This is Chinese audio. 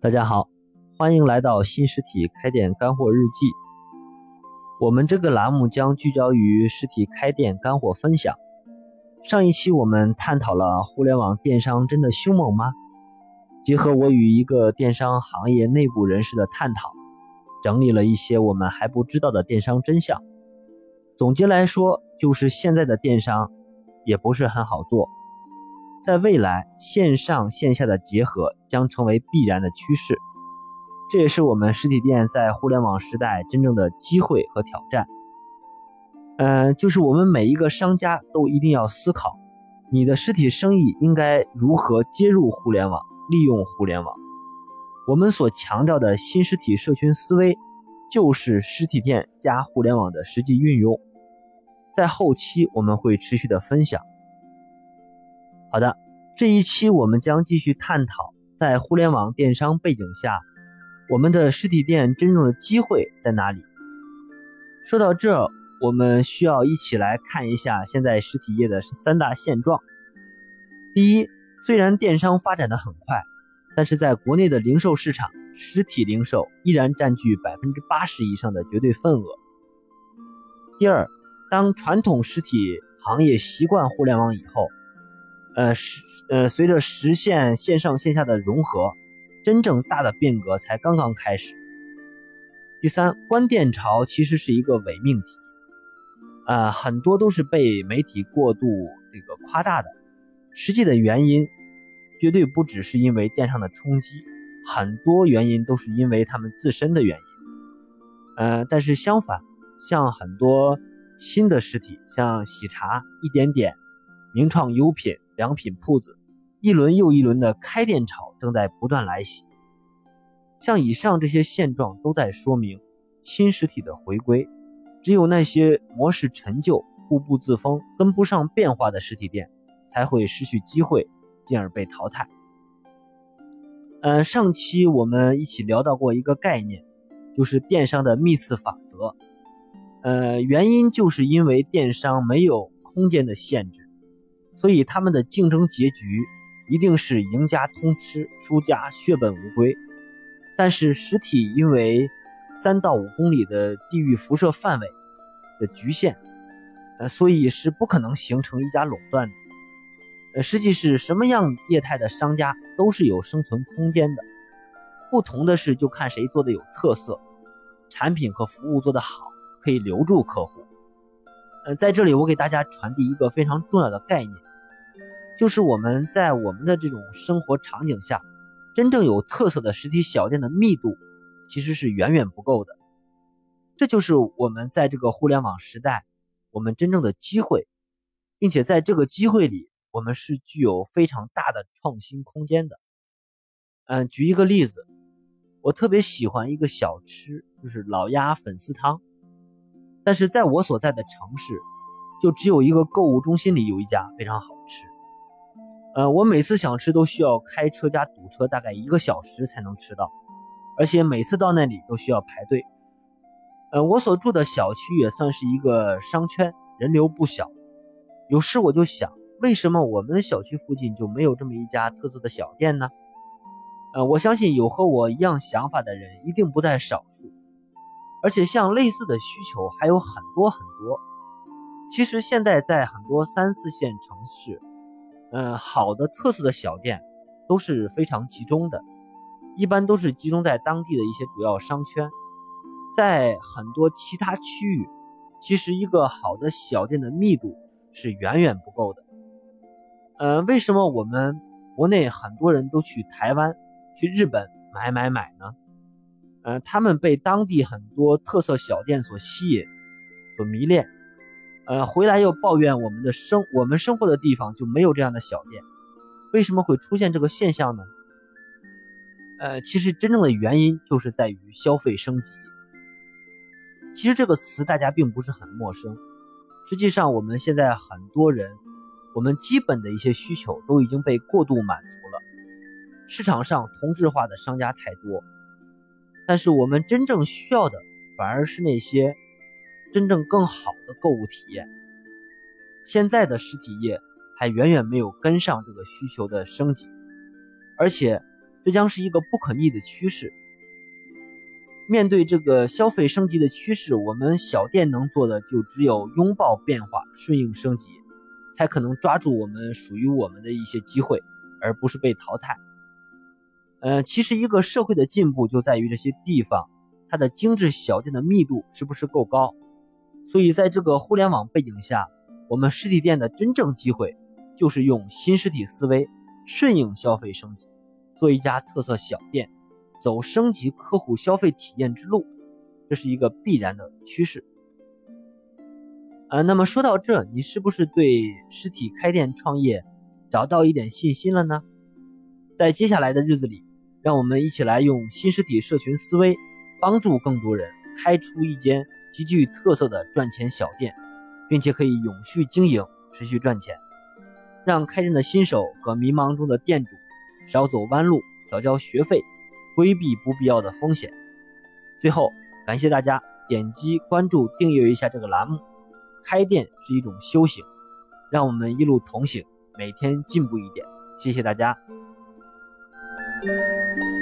大家好，欢迎来到新实体开店干货日记。我们这个栏目将聚焦于实体开店干货分享。上一期我们探讨了互联网电商真的凶猛吗？结合我与一个电商行业内部人士的探讨，整理了一些我们还不知道的电商真相。总结来说，就是现在的电商也不是很好做。在未来，线上线下的结合将成为必然的趋势，这也是我们实体店在互联网时代真正的机会和挑战。嗯，就是我们每一个商家都一定要思考，你的实体生意应该如何接入互联网，利用互联网。我们所强调的新实体社群思维，就是实体店加互联网的实际运用。在后期我们会持续的分享。好的，这一期我们将继续探讨，在互联网电商背景下，我们的实体店真正的机会在哪里？说到这，我们需要一起来看一下现在实体业的三大现状。第一，虽然电商发展的很快，但是在国内的零售市场，实体零售依然占据百分之八十以上的绝对份额。第二，当传统实体行业习惯互联网以后，呃，实呃，随着实现线上线下的融合，真正大的变革才刚刚开始。第三，关店潮其实是一个伪命题，呃，很多都是被媒体过度这个夸大的，实际的原因绝对不只是因为电商的冲击，很多原因都是因为他们自身的原因。呃，但是相反，像很多新的实体，像喜茶、一点点、名创优品。良品铺子，一轮又一轮的开店潮正在不断来袭。像以上这些现状都在说明新实体的回归。只有那些模式陈旧、固步自封、跟不上变化的实体店才会失去机会，进而被淘汰。嗯，上期我们一起聊到过一个概念，就是电商的密次法则。呃，原因就是因为电商没有空间的限制。所以他们的竞争结局一定是赢家通吃，输家血本无归。但是实体因为三到五公里的地域辐射范围的局限，呃，所以是不可能形成一家垄断的。呃，实际是什么样业态的商家都是有生存空间的，不同的是就看谁做的有特色，产品和服务做得好，可以留住客户。呃，在这里我给大家传递一个非常重要的概念。就是我们在我们的这种生活场景下，真正有特色的实体小店的密度，其实是远远不够的。这就是我们在这个互联网时代，我们真正的机会，并且在这个机会里，我们是具有非常大的创新空间的。嗯，举一个例子，我特别喜欢一个小吃，就是老鸭粉丝汤，但是在我所在的城市，就只有一个购物中心里有一家非常好吃。呃，我每次想吃都需要开车加堵车，大概一个小时才能吃到，而且每次到那里都需要排队。呃，我所住的小区也算是一个商圈，人流不小。有时我就想，为什么我们小区附近就没有这么一家特色的小店呢？呃，我相信有和我一样想法的人一定不在少数，而且像类似的需求还有很多很多。其实现在在很多三四线城市。嗯，好的特色的小店都是非常集中的，一般都是集中在当地的一些主要商圈，在很多其他区域，其实一个好的小店的密度是远远不够的。呃，为什么我们国内很多人都去台湾、去日本买买买呢？呃，他们被当地很多特色小店所吸引、所迷恋。呃，回来又抱怨我们的生我们生活的地方就没有这样的小店，为什么会出现这个现象呢？呃，其实真正的原因就是在于消费升级。其实这个词大家并不是很陌生，实际上我们现在很多人，我们基本的一些需求都已经被过度满足了。市场上同质化的商家太多，但是我们真正需要的反而是那些。真正更好的购物体验，现在的实体业还远远没有跟上这个需求的升级，而且这将是一个不可逆的趋势。面对这个消费升级的趋势，我们小店能做的就只有拥抱变化，顺应升级，才可能抓住我们属于我们的一些机会，而不是被淘汰。呃，其实一个社会的进步就在于这些地方，它的精致小店的密度是不是够高。所以，在这个互联网背景下，我们实体店的真正机会，就是用新实体思维顺应消费升级，做一家特色小店。走升级客户消费体验之路，这是一个必然的趋势。啊，那么说到这，你是不是对实体开店创业找到一点信心了呢？在接下来的日子里，让我们一起来用新实体社群思维，帮助更多人开出一间极具特色的赚钱小店，并且可以永续经营、持续赚钱，让开店的新手和迷茫中的店主少走弯路、少交学费。规避不必要的风险。最后，感谢大家点击关注、订阅一下这个栏目。开店是一种修行，让我们一路同行，每天进步一点。谢谢大家。